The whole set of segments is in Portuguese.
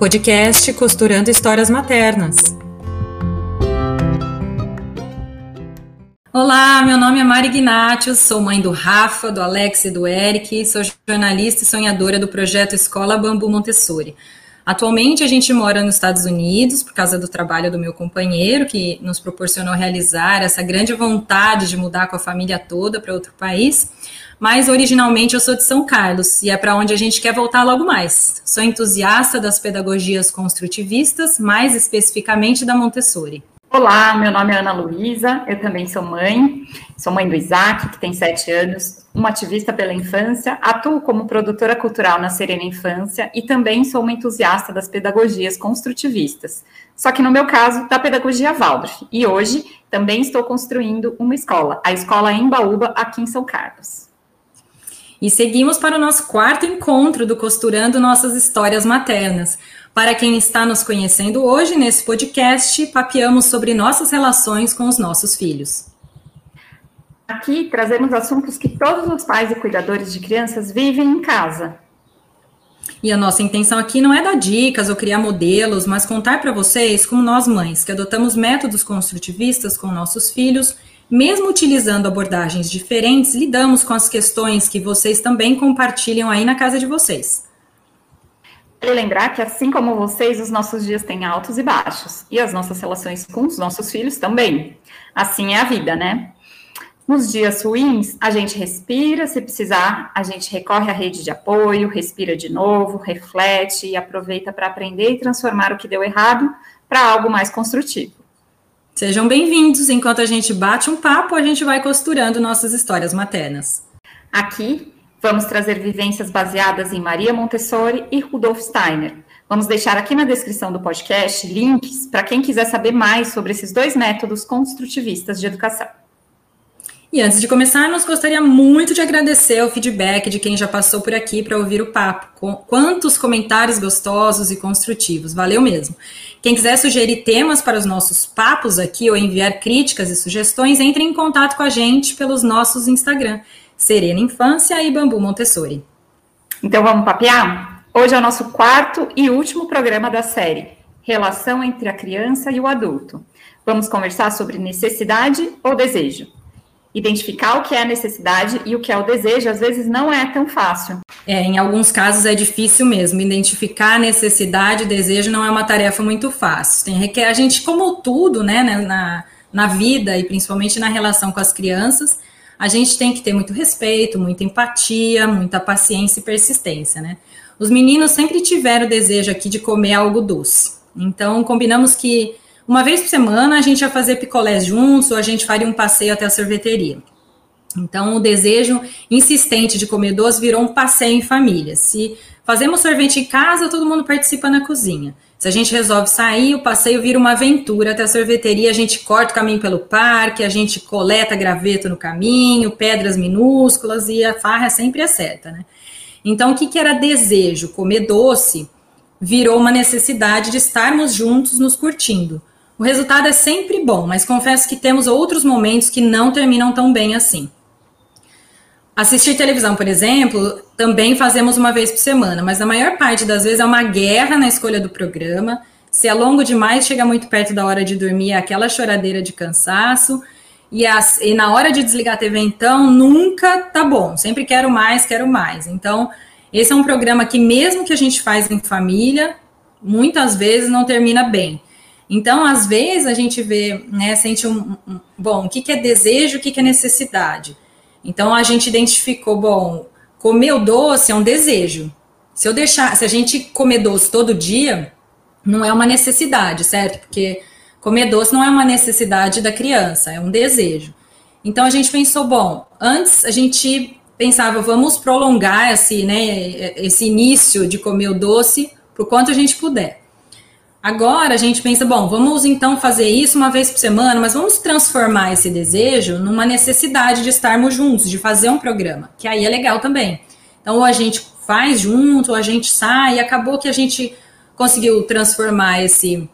Podcast Costurando Histórias Maternas. Olá, meu nome é Mari Ignatius, sou mãe do Rafa, do Alex e do Eric, sou jornalista e sonhadora do projeto Escola Bambu Montessori. Atualmente a gente mora nos Estados Unidos por causa do trabalho do meu companheiro, que nos proporcionou realizar essa grande vontade de mudar com a família toda para outro país. Mas originalmente eu sou de São Carlos e é para onde a gente quer voltar logo mais. Sou entusiasta das pedagogias construtivistas, mais especificamente da Montessori. Olá, meu nome é Ana Luísa, eu também sou mãe, sou mãe do Isaac, que tem sete anos, uma ativista pela infância, atuo como produtora cultural na Serena Infância e também sou uma entusiasta das pedagogias construtivistas. Só que no meu caso, da pedagogia Waldorf. E hoje também estou construindo uma escola, a Escola Embaúba, aqui em São Carlos. E seguimos para o nosso quarto encontro do Costurando Nossas Histórias Maternas. Para quem está nos conhecendo hoje, nesse podcast, papeamos sobre nossas relações com os nossos filhos. Aqui trazemos assuntos que todos os pais e cuidadores de crianças vivem em casa. E a nossa intenção aqui não é dar dicas ou criar modelos, mas contar para vocês como nós mães, que adotamos métodos construtivistas com nossos filhos, mesmo utilizando abordagens diferentes, lidamos com as questões que vocês também compartilham aí na casa de vocês. Vale lembrar que, assim como vocês, os nossos dias têm altos e baixos, e as nossas relações com os nossos filhos também. Assim é a vida, né? Nos dias ruins, a gente respira, se precisar, a gente recorre à rede de apoio, respira de novo, reflete e aproveita para aprender e transformar o que deu errado para algo mais construtivo. Sejam bem-vindos. Enquanto a gente bate um papo, a gente vai costurando nossas histórias maternas. Aqui Vamos trazer vivências baseadas em Maria Montessori e Rudolf Steiner. Vamos deixar aqui na descrição do podcast links para quem quiser saber mais sobre esses dois métodos construtivistas de educação. E antes de começar, nós gostaria muito de agradecer o feedback de quem já passou por aqui para ouvir o papo. Quantos comentários gostosos e construtivos, valeu mesmo. Quem quiser sugerir temas para os nossos papos aqui ou enviar críticas e sugestões, entre em contato com a gente pelos nossos Instagram. Serena Infância e Bambu Montessori. Então vamos papear? Hoje é o nosso quarto e último programa da série Relação entre a criança e o adulto. Vamos conversar sobre necessidade ou desejo. Identificar o que é a necessidade e o que é o desejo às vezes não é tão fácil. É, em alguns casos é difícil mesmo. Identificar necessidade e desejo não é uma tarefa muito fácil. Tem requer a gente, como tudo, né, na, na vida e principalmente na relação com as crianças, a gente tem que ter muito respeito, muita empatia, muita paciência e persistência, né? Os meninos sempre tiveram o desejo aqui de comer algo doce. Então, combinamos que uma vez por semana a gente ia fazer picolés juntos ou a gente faria um passeio até a sorveteria. Então, o desejo insistente de comer doce virou um passeio em família. Se fazemos sorvete em casa, todo mundo participa na cozinha. Se a gente resolve sair, o passeio vira uma aventura até a sorveteria, a gente corta o caminho pelo parque, a gente coleta graveto no caminho, pedras minúsculas e a farra sempre acerta, né? Então, o que, que era desejo? Comer doce virou uma necessidade de estarmos juntos nos curtindo. O resultado é sempre bom, mas confesso que temos outros momentos que não terminam tão bem assim. Assistir televisão, por exemplo, também fazemos uma vez por semana, mas a maior parte das vezes é uma guerra na escolha do programa. Se é longo demais, chega muito perto da hora de dormir, é aquela choradeira de cansaço. E, as, e na hora de desligar a TV, então, nunca tá bom. Sempre quero mais, quero mais. Então, esse é um programa que, mesmo que a gente faz em família, muitas vezes não termina bem. Então, às vezes, a gente vê, né, sente um. um bom, o que, que é desejo, o que, que é necessidade? Então a gente identificou, bom, comer o doce é um desejo. Se eu deixar, se a gente comer doce todo dia, não é uma necessidade, certo? Porque comer doce não é uma necessidade da criança, é um desejo. Então a gente pensou, bom, antes a gente pensava, vamos prolongar esse, né, esse início de comer o doce por quanto a gente puder. Agora a gente pensa, bom, vamos então fazer isso uma vez por semana, mas vamos transformar esse desejo numa necessidade de estarmos juntos, de fazer um programa, que aí é legal também. Então, ou a gente faz junto, ou a gente sai, e acabou que a gente conseguiu transformar esse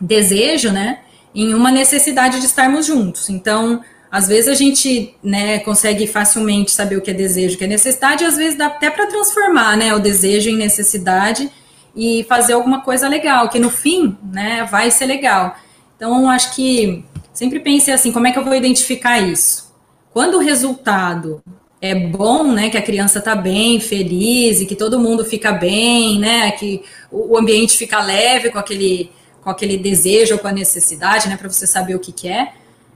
desejo, né, em uma necessidade de estarmos juntos. Então, às vezes a gente, né, consegue facilmente saber o que é desejo, o que é necessidade, e às vezes dá até para transformar, né, o desejo em necessidade e fazer alguma coisa legal, que no fim, né, vai ser legal. Então, acho que sempre pense assim, como é que eu vou identificar isso? Quando o resultado é bom, né, que a criança está bem, feliz e que todo mundo fica bem, né, que o ambiente fica leve com aquele, com aquele desejo ou com a necessidade, né, para você saber o que, que é.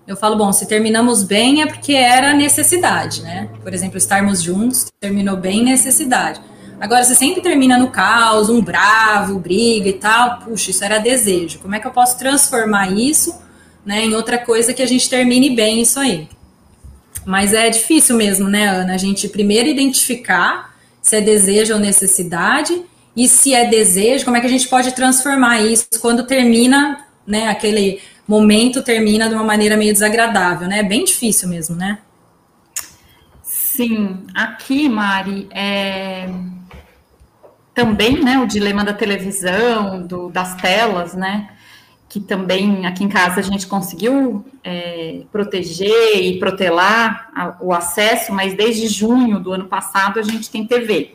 Eu falo, bom, se terminamos bem é porque era necessidade, né? Por exemplo, estarmos juntos terminou bem necessidade. Agora, você sempre termina no caos, um bravo, briga e tal, puxa, isso era desejo. Como é que eu posso transformar isso né, em outra coisa que a gente termine bem isso aí? Mas é difícil mesmo, né, Ana? A gente primeiro identificar se é desejo ou necessidade, e se é desejo, como é que a gente pode transformar isso quando termina, né, aquele momento termina de uma maneira meio desagradável, né? É bem difícil mesmo, né? Sim, aqui, Mari, é também, né, o dilema da televisão, do, das telas, né, que também aqui em casa a gente conseguiu é, proteger e protelar a, o acesso, mas desde junho do ano passado a gente tem TV.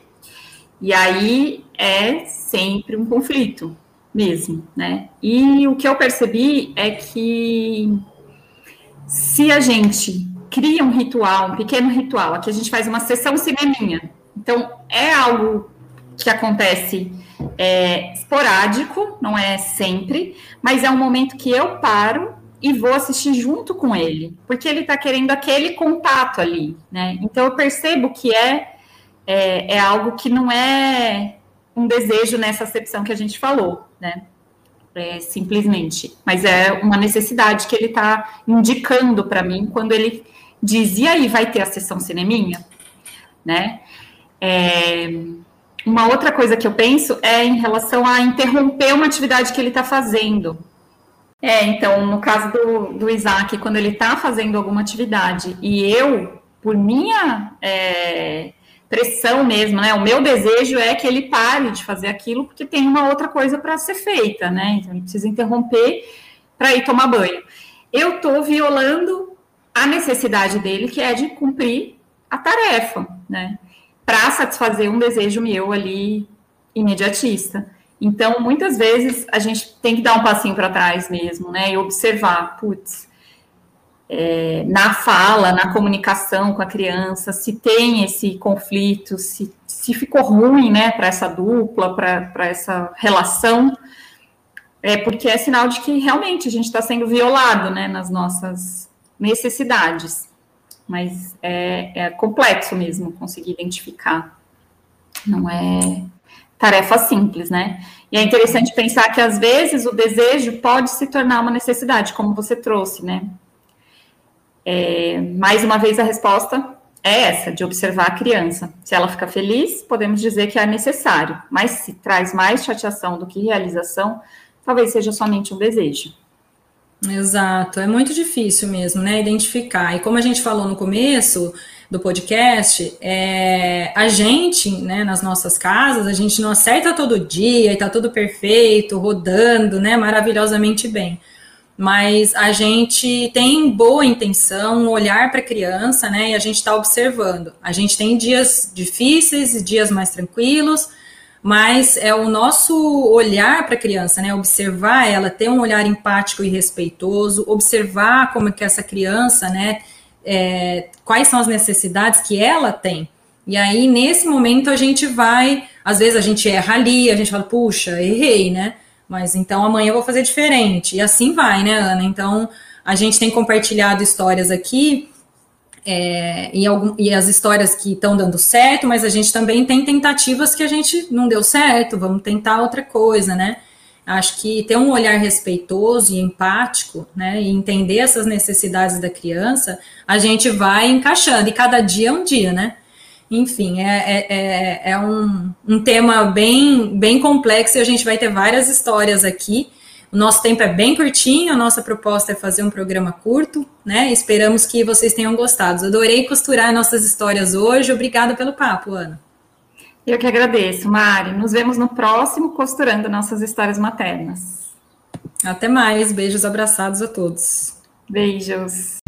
E aí é sempre um conflito mesmo, né? E o que eu percebi é que se a gente cria um ritual, um pequeno ritual, aqui a gente faz uma sessão cineminha. Então, é algo que acontece é, esporádico, não é sempre, mas é um momento que eu paro e vou assistir junto com ele, porque ele está querendo aquele contato ali, né? Então eu percebo que é, é, é algo que não é um desejo nessa acepção que a gente falou, né? É, simplesmente, mas é uma necessidade que ele está indicando para mim quando ele diz, e aí, vai ter a sessão cineminha? Né? É, uma outra coisa que eu penso é em relação a interromper uma atividade que ele está fazendo. É, então, no caso do, do Isaac, quando ele está fazendo alguma atividade e eu, por minha é, pressão mesmo, né? O meu desejo é que ele pare de fazer aquilo porque tem uma outra coisa para ser feita, né? Então, ele precisa interromper para ir tomar banho. Eu estou violando a necessidade dele, que é de cumprir a tarefa, né? para satisfazer um desejo meu ali imediatista. Então, muitas vezes a gente tem que dar um passinho para trás mesmo, né? E observar, putz, é, na fala, na comunicação com a criança, se tem esse conflito, se, se ficou ruim, né, para essa dupla, para essa relação, é porque é sinal de que realmente a gente está sendo violado, né, nas nossas necessidades mas é, é complexo mesmo conseguir identificar. Não é tarefa simples, né? E é interessante pensar que às vezes o desejo pode se tornar uma necessidade, como você trouxe, né? É, mais uma vez a resposta é essa, de observar a criança. Se ela fica feliz, podemos dizer que é necessário, mas se traz mais chateação do que realização, talvez seja somente um desejo. Exato, é muito difícil mesmo, né? Identificar. E como a gente falou no começo do podcast, é, a gente, né, nas nossas casas, a gente não acerta todo dia e tá tudo perfeito, rodando, né, maravilhosamente bem. Mas a gente tem boa intenção, um olhar para a criança, né, e a gente está observando. A gente tem dias difíceis e dias mais tranquilos, mas é o nosso olhar para a criança, né? Observar ela, ter um olhar empático e respeitoso, observar como é que essa criança, né? É, quais são as necessidades que ela tem. E aí, nesse momento, a gente vai, às vezes a gente erra ali, a gente fala, puxa, errei, né? Mas então amanhã eu vou fazer diferente. E assim vai, né, Ana? Então, a gente tem compartilhado histórias aqui é, e, algum, e, as histórias que estão dando certo, mas a gente também tem tentativas que a gente não deu certo, vamos tentar outra coisa, né? Acho que ter um olhar respeitoso e empático, né, e entender essas necessidades da criança, a gente vai encaixando, e cada dia é um dia, né? Enfim, é, é, é, é um, um tema bem, bem complexo e a gente vai ter várias histórias aqui. O nosso tempo é bem curtinho, a nossa proposta é fazer um programa curto, né? Esperamos que vocês tenham gostado. Adorei costurar nossas histórias hoje. Obrigada pelo papo, Ana. Eu que agradeço, Mari. Nos vemos no próximo Costurando Nossas Histórias Maternas. Até mais. Beijos abraçados a todos. Beijos.